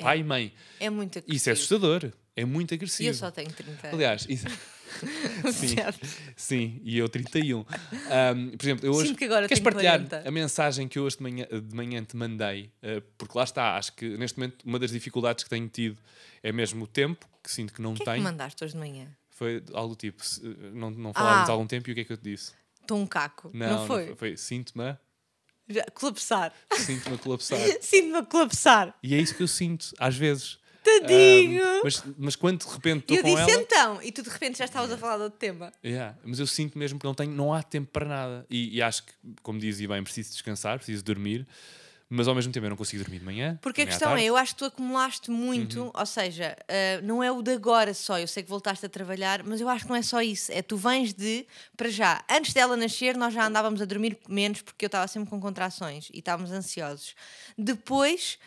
[SPEAKER 1] pai e mãe.
[SPEAKER 2] É muito agressivo.
[SPEAKER 1] Isso é assustador, é muito
[SPEAKER 2] E
[SPEAKER 1] agressivo.
[SPEAKER 2] eu só tenho 30 anos.
[SPEAKER 1] Aliás, isso- sim,
[SPEAKER 2] Certo.
[SPEAKER 1] sim, e eu 31. Ahm, por exemplo, eu hoje.
[SPEAKER 2] Sinto que agora
[SPEAKER 1] queres
[SPEAKER 2] tenho
[SPEAKER 1] partilhar
[SPEAKER 2] 40.
[SPEAKER 1] a mensagem que eu hoje de manhã, de manhã te mandei? Uh, porque lá está, acho que neste momento uma das dificuldades que tenho tido é mesmo o tempo, que sinto que não
[SPEAKER 2] O que é que
[SPEAKER 1] tenho.
[SPEAKER 2] mandaste hoje de manhã?
[SPEAKER 1] Foi algo tipo, não, não falávamos
[SPEAKER 2] Ah.
[SPEAKER 1] há algum tempo e o que é que eu te disse?
[SPEAKER 2] Estou um caco. Não, foi?
[SPEAKER 1] foi sinto-me a,
[SPEAKER 2] Já, colapsar.
[SPEAKER 1] sinto-me a colapsar.
[SPEAKER 2] Sinto-me a colapsar.
[SPEAKER 1] e é isso que eu sinto, às vezes.
[SPEAKER 2] Tadinho!
[SPEAKER 1] Ahm, mas, mas quando de repente estou
[SPEAKER 2] eu
[SPEAKER 1] com
[SPEAKER 2] disse
[SPEAKER 1] ela.
[SPEAKER 2] então, e tu de repente já estavas a falar de outro tema.
[SPEAKER 1] Yeah, mas eu sinto mesmo que não tenho, não há tempo para nada. E, e acho que, como dizia bem, preciso descansar, preciso dormir, mas ao mesmo tempo eu não consigo dormir de manhã.
[SPEAKER 2] Porque a questão é.
[SPEAKER 1] Uhum.
[SPEAKER 2] eu acho que tu acumulaste muito, ou seja, ah, não é o de agora só, eu sei que voltaste a trabalhar, mas eu acho que não é só isso, é tu vens de, para já, antes dela nascer nós já andávamos a dormir menos porque eu estava sempre com contrações e estávamos ansiosos. Depois,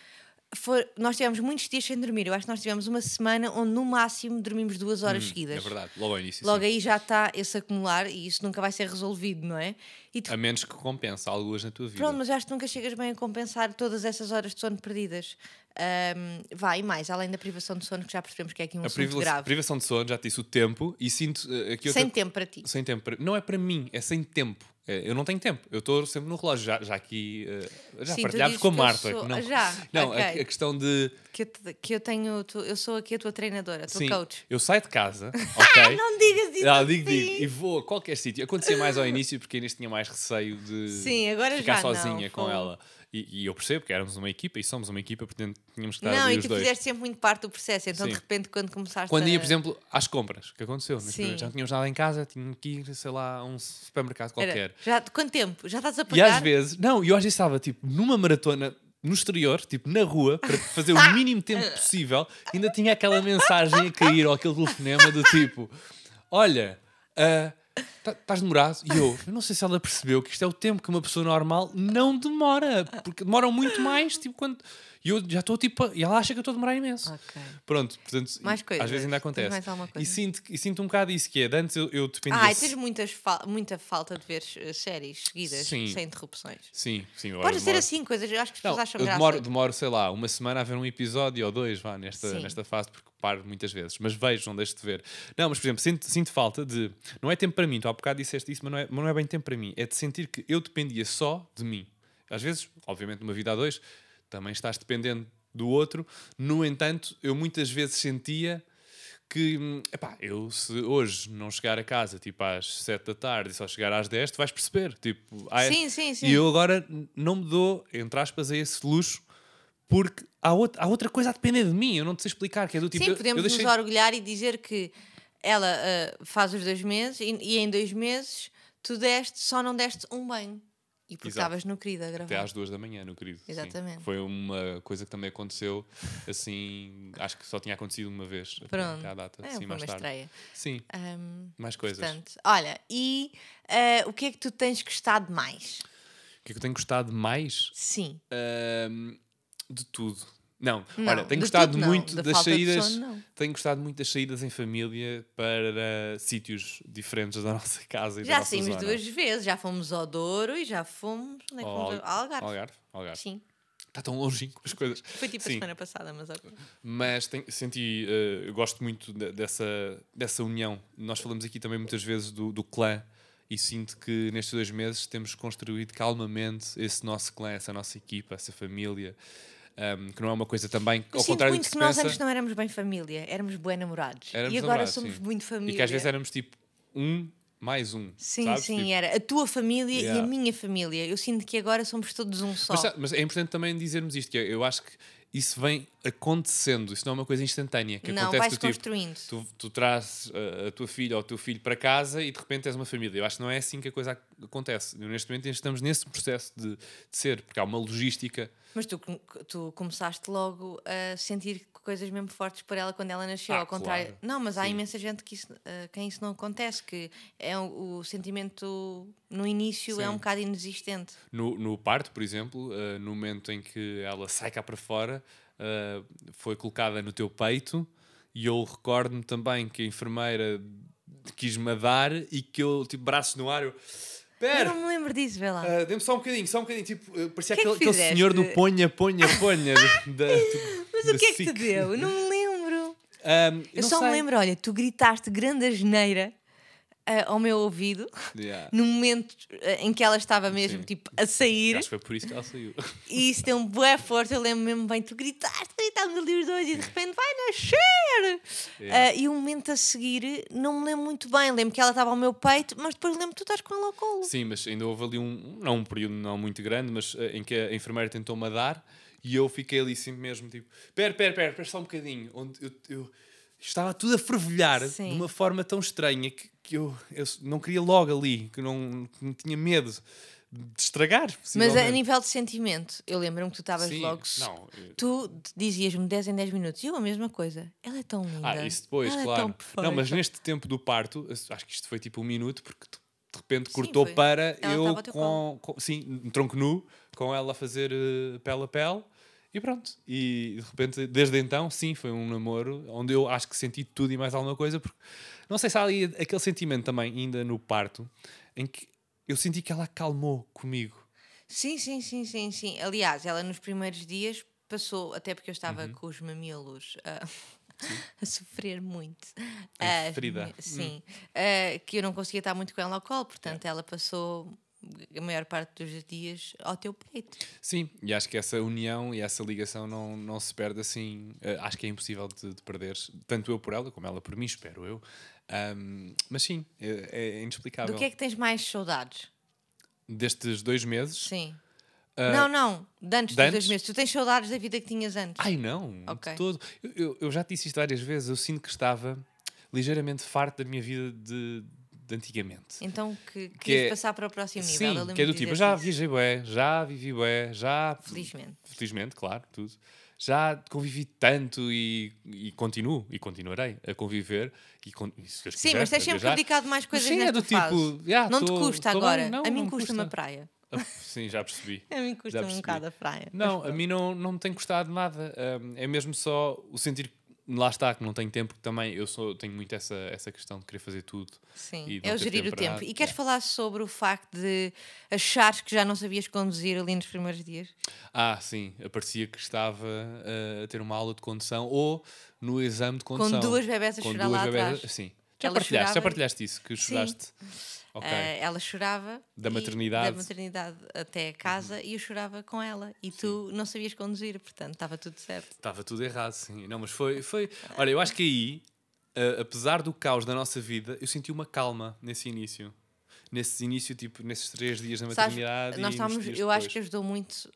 [SPEAKER 2] foi- nós tivemos muitos dias sem dormir, eu acho que nós tivemos uma semana onde no máximo dormimos duas horas seguidas.
[SPEAKER 1] É verdade, logo ao início.
[SPEAKER 2] Logo
[SPEAKER 1] sim.
[SPEAKER 2] aí já está esse acumular e isso nunca vai ser resolvido, não é? Tu
[SPEAKER 1] A menos que compense algumas na tua vida.
[SPEAKER 2] Pronto, mas eu acho que nunca chegas bem a compensar todas essas horas de sono perdidas. Ahm, vai, mais, além da privação de sono, que já percebemos que é aqui um
[SPEAKER 1] a
[SPEAKER 2] assunto grave.
[SPEAKER 1] privação de sono, já te disse o tempo, e sinto uh, aqui outra
[SPEAKER 2] Sem tempo para ti.
[SPEAKER 1] sem tempo. para- Não é para mim, é sem tempo. É, eu não tenho tempo, eu estou sempre no relógio. Já, já aqui uh, já
[SPEAKER 2] Sim,
[SPEAKER 1] partilhámos com a Marta.
[SPEAKER 2] sou-
[SPEAKER 1] Não,
[SPEAKER 2] Já,
[SPEAKER 1] não
[SPEAKER 2] ok.
[SPEAKER 1] a, a questão de.
[SPEAKER 2] Que eu, que eu tenho, tu- eu sou aqui a tua treinadora, a tua
[SPEAKER 1] Sim,
[SPEAKER 2] coach.
[SPEAKER 1] eu saio de casa, ok?
[SPEAKER 2] Não digas isso
[SPEAKER 1] Ah,
[SPEAKER 2] assim.
[SPEAKER 1] digo, digo, e vou a qualquer sítio. Acontecia mais ao início porque a Inês tinha mais receio de
[SPEAKER 2] Sim, agora
[SPEAKER 1] ficar
[SPEAKER 2] já não,
[SPEAKER 1] sozinha com
[SPEAKER 2] fogo.
[SPEAKER 1] ela. E, e eu percebo que éramos uma equipa e somos uma equipa, portanto tínhamos que estar
[SPEAKER 2] Não, e tu
[SPEAKER 1] dois.
[SPEAKER 2] fizeste sempre muito parte do processo, então
[SPEAKER 1] Sim.
[SPEAKER 2] de repente quando começaste
[SPEAKER 1] Quando
[SPEAKER 2] a...
[SPEAKER 1] ia, por exemplo, às compras, que aconteceu, já não tínhamos nada em casa, tinha que ir, sei lá, a um supermercado
[SPEAKER 2] Era-
[SPEAKER 1] qualquer.
[SPEAKER 2] já, quanto tempo? Já estás a
[SPEAKER 1] E
[SPEAKER 2] pagar?
[SPEAKER 1] às vezes, não, eu às vezes estava tipo numa maratona no exterior, tipo na rua, para fazer o mínimo tempo possível, ainda tinha aquela mensagem a cair ou aquele telefonema do tipo: Olha, tá- estás demorado? E eu, eu não sei se ela percebeu que isto é o tempo que uma pessoa normal não demora, porque demoram muito mais, tipo quando. E eu já estou tipo. E ela acha que eu estou a demorar imenso.
[SPEAKER 2] Ok.
[SPEAKER 1] Pronto, portanto,
[SPEAKER 2] Mais coisas?
[SPEAKER 1] às vezes ainda acontece. E sinto, e sinto um bocado isso que é. de antes eu, eu dependia.
[SPEAKER 2] Ai, tens muitas fal- muita falta de ver eh, séries seguidas,
[SPEAKER 1] Sim.
[SPEAKER 2] sem interrupções.
[SPEAKER 1] Sim, sim.
[SPEAKER 2] Pode ser
[SPEAKER 1] demoro-
[SPEAKER 2] assim, coisas, eu acho que as
[SPEAKER 1] Não,
[SPEAKER 2] pessoas acham
[SPEAKER 1] eu
[SPEAKER 2] graça.
[SPEAKER 1] demoro, demoro, sei lá, uma semana a ver um episódio ou dois, vá, nesta,
[SPEAKER 2] Sim.
[SPEAKER 1] nesta fase, porque paro muitas vezes. Mas vejo, não deixo de ver. Não, mas por exemplo, sinto, sinto falta de. Não é tempo para mim, tu há bocado disseste isso, mas não, é, mas não é bem tempo para mim. É de sentir que eu dependia só de mim. Às vezes, obviamente, numa vida a dois, também estás dependendo do outro. No entanto, eu muitas vezes sentia que, hum, epá, eu se hoje não chegar a casa tipo às 7 da tarde e só chegar às 10, tu vais perceber. Tipo, ah, é-
[SPEAKER 2] Sim, sim, sim.
[SPEAKER 1] E eu agora não me dou, entre aspas, a esse luxo porque há, outra há outra coisa a depender de mim. Eu não te sei explicar, que é do tipo.
[SPEAKER 2] Sim,
[SPEAKER 1] eu-
[SPEAKER 2] podemos
[SPEAKER 1] eu deixei...
[SPEAKER 2] nos orgulhar e dizer que ela ah, faz os dois meses e, e em dois meses tu deste, só não deste um banho. E porque
[SPEAKER 1] Exato.
[SPEAKER 2] estavas no querido a
[SPEAKER 1] Até
[SPEAKER 2] gravar.
[SPEAKER 1] às duas da manhã, no querido. Sim.
[SPEAKER 2] Exatamente.
[SPEAKER 1] Foi uma coisa que também aconteceu, assim, acho que só tinha acontecido uma vez. até-
[SPEAKER 2] Pronto.
[SPEAKER 1] Até à data,
[SPEAKER 2] É, foi
[SPEAKER 1] mais
[SPEAKER 2] uma
[SPEAKER 1] tarde.
[SPEAKER 2] estreia.
[SPEAKER 1] Sim,
[SPEAKER 2] Ahm,
[SPEAKER 1] mais coisas.
[SPEAKER 2] portanto, olha, e ah, o que é que tu tens gostado mais?
[SPEAKER 1] O que é que eu tenho gostado mais?
[SPEAKER 2] Sim.
[SPEAKER 1] Ahm, de tudo. Não,
[SPEAKER 2] Não,
[SPEAKER 1] olha, tenho gostado
[SPEAKER 2] tudo não.
[SPEAKER 1] muito
[SPEAKER 2] Da
[SPEAKER 1] das saídas.
[SPEAKER 2] sono,
[SPEAKER 1] tenho gostado muito das saídas em família para sítios diferentes da nossa casa e
[SPEAKER 2] Já saímos
[SPEAKER 1] zona.
[SPEAKER 2] duas vezes, já fomos ao Douro e já fomos. É que
[SPEAKER 1] Ao
[SPEAKER 2] Algarve.
[SPEAKER 1] Algarve. Algarve.
[SPEAKER 2] Sim.
[SPEAKER 1] Está tão longínquo as coisas.
[SPEAKER 2] Foi tipo a
[SPEAKER 1] Sim.
[SPEAKER 2] semana passada, mas ok.
[SPEAKER 1] Mas tem- senti, eu gosto muito de- dessa, dessa união. Nós falamos aqui também muitas vezes do, do clã e sinto que nestes dois meses temos construído calmamente esse nosso clã, essa nossa equipa, essa família, ahm, que não é uma coisa também,
[SPEAKER 2] Eu
[SPEAKER 1] ao
[SPEAKER 2] sinto
[SPEAKER 1] contrário do
[SPEAKER 2] muito
[SPEAKER 1] que
[SPEAKER 2] que
[SPEAKER 1] se
[SPEAKER 2] nós
[SPEAKER 1] pensa,
[SPEAKER 2] antes não éramos bem família, éramos bem namorados.
[SPEAKER 1] Éramos
[SPEAKER 2] e agora
[SPEAKER 1] namorados,
[SPEAKER 2] somos
[SPEAKER 1] sim.
[SPEAKER 2] muito família.
[SPEAKER 1] e que às vezes éramos tipo um mais um.
[SPEAKER 2] Sim,
[SPEAKER 1] sabes?
[SPEAKER 2] sim,
[SPEAKER 1] Tipo,
[SPEAKER 2] era a tua família e
[SPEAKER 1] Yeah.
[SPEAKER 2] a minha família. Eu sinto que agora somos todos um só.
[SPEAKER 1] Mas, mas é importante também dizermos isto, que é, eu acho que isso vem acontecendo, isso não é uma coisa instantânea. Que
[SPEAKER 2] Não,
[SPEAKER 1] acontece
[SPEAKER 2] vai-se
[SPEAKER 1] do tipo,
[SPEAKER 2] construindo.
[SPEAKER 1] tu, tu trazes uh, a tua filha ou o teu filho para casa e de repente és uma família. Eu acho que não é assim que a coisa ac- acontece. Neste momento estamos nesse processo de, de ser, porque há uma logística.
[SPEAKER 2] Mas tu, tu começaste logo a sentir coisas mesmo fortes por ela quando ela nasceu,
[SPEAKER 1] Ah,
[SPEAKER 2] ao contrário.
[SPEAKER 1] claro.
[SPEAKER 2] Não, mas há
[SPEAKER 1] Sim.
[SPEAKER 2] imensa gente que isso, a quem isso não acontece, que é o, o sentimento no início é
[SPEAKER 1] Sim.
[SPEAKER 2] um bocado inexistente.
[SPEAKER 1] No, no parto, por exemplo, uh, no momento em que ela sai cá para fora, uh, foi colocada no teu peito e eu recordo-me também que a enfermeira quis-me dar e que eu, tipo, braços no ar, eu...
[SPEAKER 2] Eu
[SPEAKER 1] Pera!
[SPEAKER 2] não me lembro disso, vê lá.
[SPEAKER 1] Uh, Dê-me só um bocadinho, só um bocadinho. Tipo, uh, parecia
[SPEAKER 2] Que é que
[SPEAKER 1] aquele, aquele senhor do ponha, ponha, ponha. da,
[SPEAKER 2] Mas o que é que te deu? Eu Não me lembro.
[SPEAKER 1] Um,
[SPEAKER 2] Eu
[SPEAKER 1] não
[SPEAKER 2] só me
[SPEAKER 1] sei.
[SPEAKER 2] lembro, olha, tu gritaste grande asneira ah, ao meu ouvido
[SPEAKER 1] Yeah.
[SPEAKER 2] no momento ah, em que ela estava mesmo
[SPEAKER 1] Sim.
[SPEAKER 2] tipo a sair
[SPEAKER 1] Acho que foi por isso que ela saiu.
[SPEAKER 2] e isso deu um boa força. Eu lembro mesmo bem, tu gritaste, gritaste ali os dois e de repente vai nascer.
[SPEAKER 1] Yeah.
[SPEAKER 2] Ah, e o momento a seguir não me lembro muito bem. Lembro que ela estava ao meu peito, mas depois lembro que tu estás com ela ao colo.
[SPEAKER 1] Sim, mas ainda houve ali um, não um período não muito grande, mas eh, em que a enfermeira tentou-me dar e eu fiquei ali sempre mesmo, tipo, pera, pera, pera, pera só um bocadinho. Onde eu, eu estava tudo a fervilhar
[SPEAKER 2] Sim.
[SPEAKER 1] de uma forma tão estranha que, que eu, eu não queria logo ali, que não, que não tinha medo de estragar.
[SPEAKER 2] Mas a nível de sentimento, eu lembro-me que tu estavas
[SPEAKER 1] Sim,
[SPEAKER 2] logo.
[SPEAKER 1] não, eu-
[SPEAKER 2] Tu dizias-me 10 em 10 minutos e eu a mesma coisa. Ela é tão linda.
[SPEAKER 1] Ah, isso depois,
[SPEAKER 2] Ela É
[SPEAKER 1] claro.
[SPEAKER 2] perfeita.
[SPEAKER 1] não, mas neste tempo do parto, acho que isto foi tipo um minuto, porque de repente
[SPEAKER 2] Sim,
[SPEAKER 1] cortou
[SPEAKER 2] foi.
[SPEAKER 1] para
[SPEAKER 2] Ela
[SPEAKER 1] eu com, com- sim, um tronco nu, com ela a fazer eh, pele a pele. E pronto. E de repente, desde então, sim, foi um namoro onde eu acho que senti tudo e mais alguma coisa, porque não sei se há ali aquele sentimento também, ainda no parto, em que eu senti que ela acalmou comigo.
[SPEAKER 2] Sim, sim, sim, sim, sim. Aliás, ela nos primeiros dias passou, até porque eu estava
[SPEAKER 1] Uhum.
[SPEAKER 2] com os mamilos ah, a sofrer muito.
[SPEAKER 1] Em
[SPEAKER 2] Ah,
[SPEAKER 1] ferida. Hum.
[SPEAKER 2] Sim. Ah, que eu não conseguia estar muito com ela ao colo, portanto, ela passou a maior parte dos dias ao teu peito.
[SPEAKER 1] Sim, e acho que essa união e essa ligação não, não se perde assim. eh, acho que é impossível de, de perder, tanto eu por ela como ela por mim, espero eu. Ahm, mas sim, é, é inexplicável.
[SPEAKER 2] Do que é que tens mais saudades?
[SPEAKER 1] Destes dois meses.
[SPEAKER 2] Sim.
[SPEAKER 1] ah,
[SPEAKER 2] não, não. De antes
[SPEAKER 1] de
[SPEAKER 2] dos dois meses. Tu tens saudades da vida que tinhas antes.
[SPEAKER 1] Ai não,
[SPEAKER 2] Ok.
[SPEAKER 1] de todo. Eu, eu, eu já te disse isto várias vezes. Eu sinto que estava ligeiramente farto da minha vida de, de antigamente.
[SPEAKER 2] Então, que querias
[SPEAKER 1] é-
[SPEAKER 2] passar para o próximo nível.
[SPEAKER 1] Sim, que é do tipo, já viajei bué, já vivi bué, já...
[SPEAKER 2] Felizmente.
[SPEAKER 1] Felizmente, claro, tudo. Já convivi tanto e, e continuo, e continuarei a conviver. E, e
[SPEAKER 2] Sim,
[SPEAKER 1] quiser,
[SPEAKER 2] mas tens sempre dedicado mais
[SPEAKER 1] Mas
[SPEAKER 2] coisas
[SPEAKER 1] sim,
[SPEAKER 2] nesta
[SPEAKER 1] é do tipo, "Ya,
[SPEAKER 2] não te
[SPEAKER 1] tô-
[SPEAKER 2] custa
[SPEAKER 1] tô
[SPEAKER 2] agora.
[SPEAKER 1] bem." Não,
[SPEAKER 2] a mim custa-me a
[SPEAKER 1] custa.
[SPEAKER 2] praia.
[SPEAKER 1] Ah, Sim, já percebi.
[SPEAKER 2] A mim
[SPEAKER 1] Já
[SPEAKER 2] custa-me um bocado a praia.
[SPEAKER 1] Não,
[SPEAKER 2] Mas
[SPEAKER 1] a mim não, não me tem custado nada. Hum, é mesmo só o sentir que lá está, que não tenho tempo, que também eu sou, tenho muito essa, essa questão de querer fazer tudo.
[SPEAKER 2] Sim, é o gerir
[SPEAKER 1] tempo
[SPEAKER 2] o tempo. E queres
[SPEAKER 1] Yeah.
[SPEAKER 2] falar sobre o facto de achares que já não sabias conduzir ali nos primeiros dias?
[SPEAKER 1] Ah, sim, parecia que estava uh, a ter uma aula de condução ou no exame de condução.
[SPEAKER 2] duas bebés a
[SPEAKER 1] Com
[SPEAKER 2] chorar
[SPEAKER 1] duas
[SPEAKER 2] lá
[SPEAKER 1] bebés-
[SPEAKER 2] atrás.
[SPEAKER 1] Sim. Já
[SPEAKER 2] Ela
[SPEAKER 1] partilhaste, já partilhaste isso, que
[SPEAKER 2] Sim.
[SPEAKER 1] choraste. Ok.
[SPEAKER 2] Ah, ela chorava.
[SPEAKER 1] Da
[SPEAKER 2] e-
[SPEAKER 1] maternidade.
[SPEAKER 2] da maternidade até a casa e eu chorava com ela. E tu não sabias conduzir, portanto estava tudo certo.
[SPEAKER 1] Estava tudo errado, sim. Não, mas foi, foi. Olha, eu acho que aí, uh, apesar do caos da nossa vida, eu senti uma calma nesse início. Nesse início, tipo, nesses três dias da
[SPEAKER 2] Sabes,
[SPEAKER 1] maternidade.
[SPEAKER 2] nós
[SPEAKER 1] e
[SPEAKER 2] estávamos, eu acho
[SPEAKER 1] depois.
[SPEAKER 2] que ajudou muito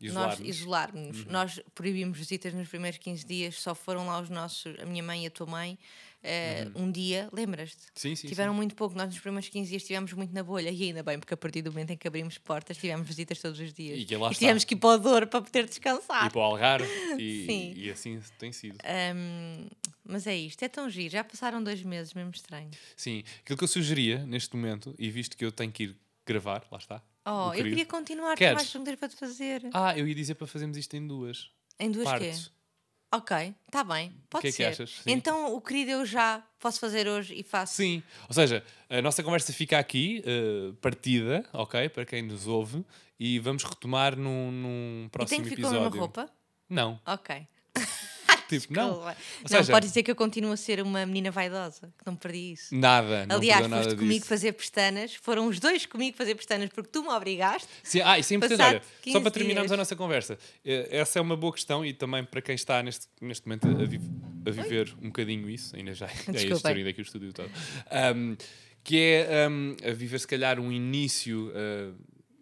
[SPEAKER 2] nós
[SPEAKER 1] Isolar-nos. Uhum.
[SPEAKER 2] isolarmos. Nós proibimos visitas nos primeiros 15 dias, só foram lá os nossos, a minha mãe e a tua mãe, eh, um dia, lembras-te?
[SPEAKER 1] Uhum. Sim, sim.
[SPEAKER 2] Tiveram muito pouco, nós nos primeiros 15 dias estivemos muito na bolha e ainda bem, porque a partir do momento em que abrimos portas tivemos visitas todos os dias.
[SPEAKER 1] E que lá está.
[SPEAKER 2] tivemos que ir para o Douro para poder descansar.
[SPEAKER 1] sim. E para o Algarve. E,
[SPEAKER 2] Sim.
[SPEAKER 1] e assim tem sido.
[SPEAKER 2] Ahm, mas é isto, é tão giro. Já passaram dois meses, mesmo estranho.
[SPEAKER 1] Sim. Aquilo que eu sugeria neste momento, e visto que eu tenho que ir gravar, lá está.
[SPEAKER 2] Oh, eu queria continuar, tenho mais perguntas para te fazer.
[SPEAKER 1] Ah, eu ia dizer para fazermos isto em duas
[SPEAKER 2] em duas quê?
[SPEAKER 1] partes.
[SPEAKER 2] Ok, está bem, pode
[SPEAKER 1] que é que
[SPEAKER 2] ser.
[SPEAKER 1] achas? Sim.
[SPEAKER 2] Então o querido eu já posso fazer hoje e faço.
[SPEAKER 1] Sim, ou seja, a nossa conversa fica aqui, eh, partida, ok? Para quem nos ouve, e vamos retomar num, num
[SPEAKER 2] e
[SPEAKER 1] próximo
[SPEAKER 2] tem que vir com a
[SPEAKER 1] episódio.
[SPEAKER 2] roupa?
[SPEAKER 1] Não,
[SPEAKER 2] Ok.
[SPEAKER 1] Tipo, não. Ou
[SPEAKER 2] não,
[SPEAKER 1] seja-
[SPEAKER 2] pode dizer que eu continuo a ser uma menina vaidosa, que não perdi isso.
[SPEAKER 1] Nada, não
[SPEAKER 2] Aliás,
[SPEAKER 1] perdeu
[SPEAKER 2] foste
[SPEAKER 1] nada
[SPEAKER 2] comigo
[SPEAKER 1] disso.
[SPEAKER 2] fazer pestanas, foram os dois comigo fazer pestanas porque tu me obrigaste.
[SPEAKER 1] Sim, ah, isso é importante. Olha, só
[SPEAKER 2] 15
[SPEAKER 1] para terminarmos
[SPEAKER 2] dias.
[SPEAKER 1] a nossa conversa, eh, essa é uma boa questão e também para quem está neste, neste momento a, vi- a viver um bocadinho isso, ainda já, é história daqui o estúdio todo, Ahm, que é ahm, a viver se calhar um início ah,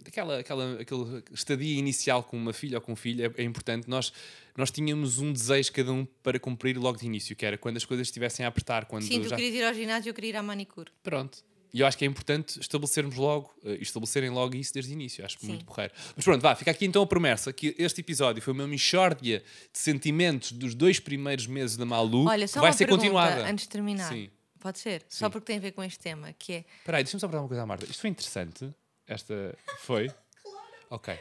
[SPEAKER 1] aquela, aquela, aquela estadia inicial com uma filha ou com um filho é, é importante. Nós, nós tínhamos um desejo cada um para cumprir logo de início, que era quando as coisas estivessem a apertar. Quando
[SPEAKER 2] Sim, tu
[SPEAKER 1] já...
[SPEAKER 2] querias ir ao ginásio, eu queria ir à manicure.
[SPEAKER 1] Pronto. E eu acho que é importante estabelecermos logo, eh, estabelecerem logo isso desde o início. Acho
[SPEAKER 2] Sim.
[SPEAKER 1] muito porreiro. Mas pronto, vá, fica aqui então a promessa que este episódio foi uma mixórdia de sentimentos dos dois primeiros meses da Malu
[SPEAKER 2] Olha, só
[SPEAKER 1] vai ser
[SPEAKER 2] pergunta
[SPEAKER 1] continuada.
[SPEAKER 2] antes de terminar.
[SPEAKER 1] Sim.
[SPEAKER 2] Pode ser?
[SPEAKER 1] Sim.
[SPEAKER 2] Só porque tem a ver com este tema, que é...
[SPEAKER 1] Espera aí, deixa-me só perguntar uma coisa à Marta. Isto foi interessante? Esta foi? Ok. É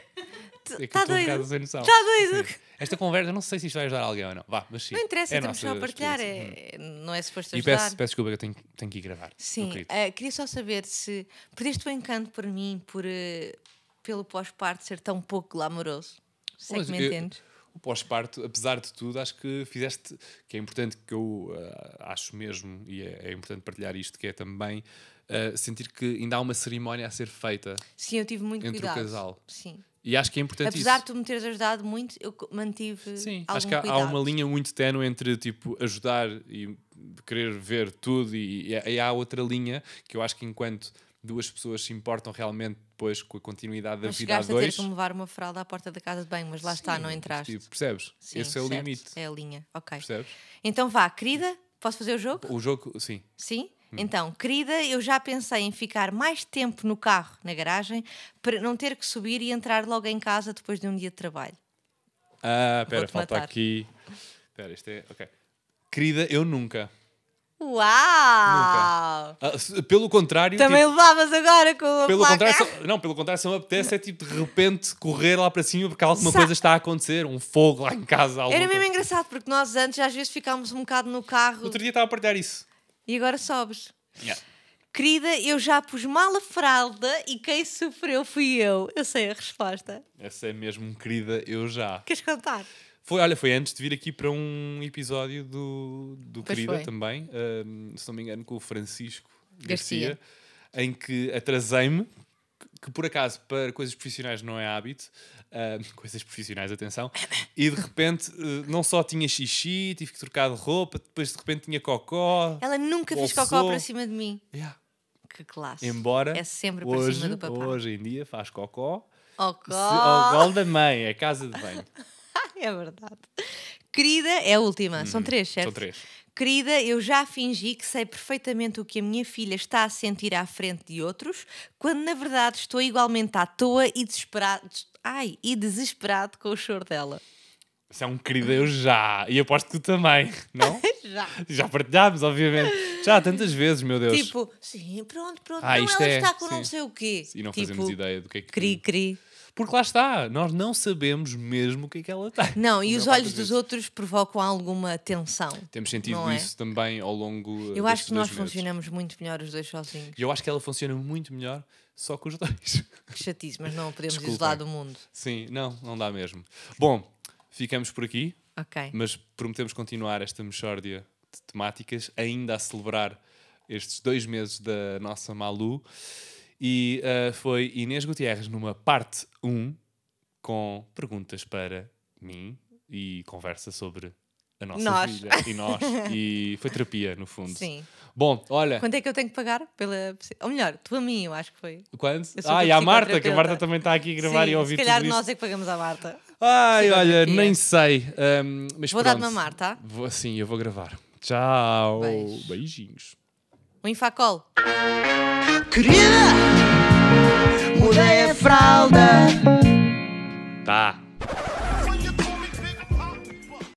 [SPEAKER 1] que eu
[SPEAKER 2] Tá
[SPEAKER 1] estou um
[SPEAKER 2] doido?
[SPEAKER 1] bocado sem noção.
[SPEAKER 2] Tá doido?
[SPEAKER 1] Sim. Esta conversa, não sei se isto vai ajudar alguém ou não. Vá, mas sim.
[SPEAKER 2] Não interessa,
[SPEAKER 1] é
[SPEAKER 2] estamos só a partilhar,
[SPEAKER 1] experiência.
[SPEAKER 2] é... não é suposto
[SPEAKER 1] E
[SPEAKER 2] ajudar.
[SPEAKER 1] peço, peço desculpa que eu tenho, tenho que ir gravar.
[SPEAKER 2] Sim, eh, queria só saber se perdeste o encanto por mim, por, eh, pelo pós-parto ser tão pouco glamouroso. Sei
[SPEAKER 1] Mas
[SPEAKER 2] que me entendes.
[SPEAKER 1] O pós-parto, apesar de tudo, acho que fizeste, que é importante que eu ah, acho mesmo, e é, é importante partilhar isto, que é também sentir que ainda há uma cerimónia a ser feita.
[SPEAKER 2] Sim, eu tive muito
[SPEAKER 1] entre o
[SPEAKER 2] cuidado.
[SPEAKER 1] casal.
[SPEAKER 2] Sim.
[SPEAKER 1] E acho que é importante
[SPEAKER 2] Apesar
[SPEAKER 1] isso.
[SPEAKER 2] de tu me teres ajudado muito, eu mantive
[SPEAKER 1] Sim, acho que há, há uma linha muito tenue entre tipo ajudar e querer ver tudo e, e há- e há outra linha que eu acho que enquanto duas pessoas se importam realmente depois com a continuidade da
[SPEAKER 2] Mas
[SPEAKER 1] vida a
[SPEAKER 2] chegaste a ter
[SPEAKER 1] dois,
[SPEAKER 2] que levar uma fralda à porta da casa de banho, mas lá está, não entraste.
[SPEAKER 1] tipo, percebes?
[SPEAKER 2] Sim,
[SPEAKER 1] Esse é o
[SPEAKER 2] certo,
[SPEAKER 1] limite.
[SPEAKER 2] É a linha, ok.
[SPEAKER 1] Percebes?
[SPEAKER 2] Então vá, querida, posso fazer o jogo?
[SPEAKER 1] O jogo, sim.
[SPEAKER 2] Sim?
[SPEAKER 1] Hum.
[SPEAKER 2] Então, querida, eu já pensei em ficar mais tempo no carro, na garagem, para não ter que subir e entrar logo em casa depois de um dia de trabalho.
[SPEAKER 1] Ah,
[SPEAKER 2] Vou-te
[SPEAKER 1] falta
[SPEAKER 2] matar.
[SPEAKER 1] aqui. Espera, isto é. Ok. Querida, eu nunca.
[SPEAKER 2] Uau!
[SPEAKER 1] Ah, se- pelo contrário.
[SPEAKER 2] Também
[SPEAKER 1] tipo,
[SPEAKER 2] levavas agora com a
[SPEAKER 1] pelo
[SPEAKER 2] placa.
[SPEAKER 1] contrário, só- não, pelo contrário, se me apetece é tipo de repente correr lá para cima porque alguma
[SPEAKER 2] Sa-
[SPEAKER 1] coisa está a acontecer, um fogo lá em casa. alguma
[SPEAKER 2] Era mesmo
[SPEAKER 1] coisa.
[SPEAKER 2] engraçado, porque nós antes às vezes ficámos um bocado no carro
[SPEAKER 1] Outro dia estava a partilhar isso.
[SPEAKER 2] E agora sobes.
[SPEAKER 1] Yeah.
[SPEAKER 2] Querida, eu já pus mal a fralda e quem sofreu fui eu. Eu sei a resposta.
[SPEAKER 1] Essa é mesmo querida, eu já.
[SPEAKER 2] Queres contar?
[SPEAKER 1] Foi, olha, foi antes de vir aqui para um episódio do, do
[SPEAKER 2] Pois
[SPEAKER 1] Querida
[SPEAKER 2] foi.
[SPEAKER 1] também, ahm, se não me engano, com o Francisco
[SPEAKER 2] Garcia.
[SPEAKER 1] Garcia, em que atrasei-me, que por acaso para coisas profissionais não é hábito, ahm, coisas profissionais, atenção, e de repente eh, não só tinha xixi, tive que trocar de roupa, depois de repente tinha cocó.
[SPEAKER 2] Ela nunca fez cocó
[SPEAKER 1] Bolsou.
[SPEAKER 2] para cima de mim.
[SPEAKER 1] Yeah.
[SPEAKER 2] Que classe.
[SPEAKER 1] Embora
[SPEAKER 2] É sempre para
[SPEAKER 1] hoje,
[SPEAKER 2] cima do papá.
[SPEAKER 1] hoje em dia faz cocó se- ao gol da mãe, é casa de banho.
[SPEAKER 2] É verdade. Querida, é a última. São três, certo?
[SPEAKER 1] Uhum. São três.
[SPEAKER 2] Querida, eu já fingi que sei perfeitamente o que a minha filha está a sentir à frente de outros, quando na verdade estou igualmente à toa e desesperado, ai, e desesperado com o choro dela.
[SPEAKER 1] Isso é um querido eu já. E aposto que tu também, não?
[SPEAKER 2] Já.
[SPEAKER 1] Já partilhámos, obviamente. Já tantas vezes, meu Deus.
[SPEAKER 2] Tipo, sim, pronto, pronto.
[SPEAKER 1] Ah,
[SPEAKER 2] não,
[SPEAKER 1] isto
[SPEAKER 2] ela
[SPEAKER 1] é,
[SPEAKER 2] está com não
[SPEAKER 1] sim.
[SPEAKER 2] sei o quê.
[SPEAKER 1] e não
[SPEAKER 2] tipo,
[SPEAKER 1] fazemos ideia do que é que.
[SPEAKER 2] Cri, cri.
[SPEAKER 1] Porque lá está, nós não sabemos mesmo o que é que ela tem.
[SPEAKER 2] Não, e os olhos dos outros provocam alguma tensão.
[SPEAKER 1] Temos sentido
[SPEAKER 2] é?
[SPEAKER 1] isso também ao longo.
[SPEAKER 2] Eu
[SPEAKER 1] destes
[SPEAKER 2] acho que nós
[SPEAKER 1] meses.
[SPEAKER 2] funcionamos muito melhor os dois sozinhos.
[SPEAKER 1] E eu acho que ela funciona muito melhor só com os dois.
[SPEAKER 2] Que chatice, mas não podemos
[SPEAKER 1] Desculpem.
[SPEAKER 2] isolar do mundo.
[SPEAKER 1] Sim, não, não dá mesmo. Bom, ficamos por aqui,
[SPEAKER 2] Ok.
[SPEAKER 1] mas prometemos continuar esta mexórdia de temáticas, ainda a celebrar estes dois meses da nossa Malu. E ah, foi Inês Gutierrez numa parte 1 com perguntas para mim e conversa sobre a nossa
[SPEAKER 2] Nós.
[SPEAKER 1] vida e nós. E foi terapia, no fundo.
[SPEAKER 2] Sim.
[SPEAKER 1] Bom, olha,
[SPEAKER 2] Quanto é que eu tenho que pagar pela. Ou melhor, tu a mim, eu acho que foi. sou
[SPEAKER 1] Ah, e a Marta, que a. Marta também está aqui a gravar
[SPEAKER 2] Sim,
[SPEAKER 1] e a ouvir
[SPEAKER 2] se calhar nós é que pagamos a Marta.
[SPEAKER 1] Ai, olha, nem sei. Ahm, mas
[SPEAKER 2] Vou dar-te mamar, tá?
[SPEAKER 1] Vou, sim, eu vou gravar. Tchau.
[SPEAKER 2] Beijo.
[SPEAKER 1] Beijinhos.
[SPEAKER 2] O Infacol.
[SPEAKER 3] Querida, mudei a fralda. Tá.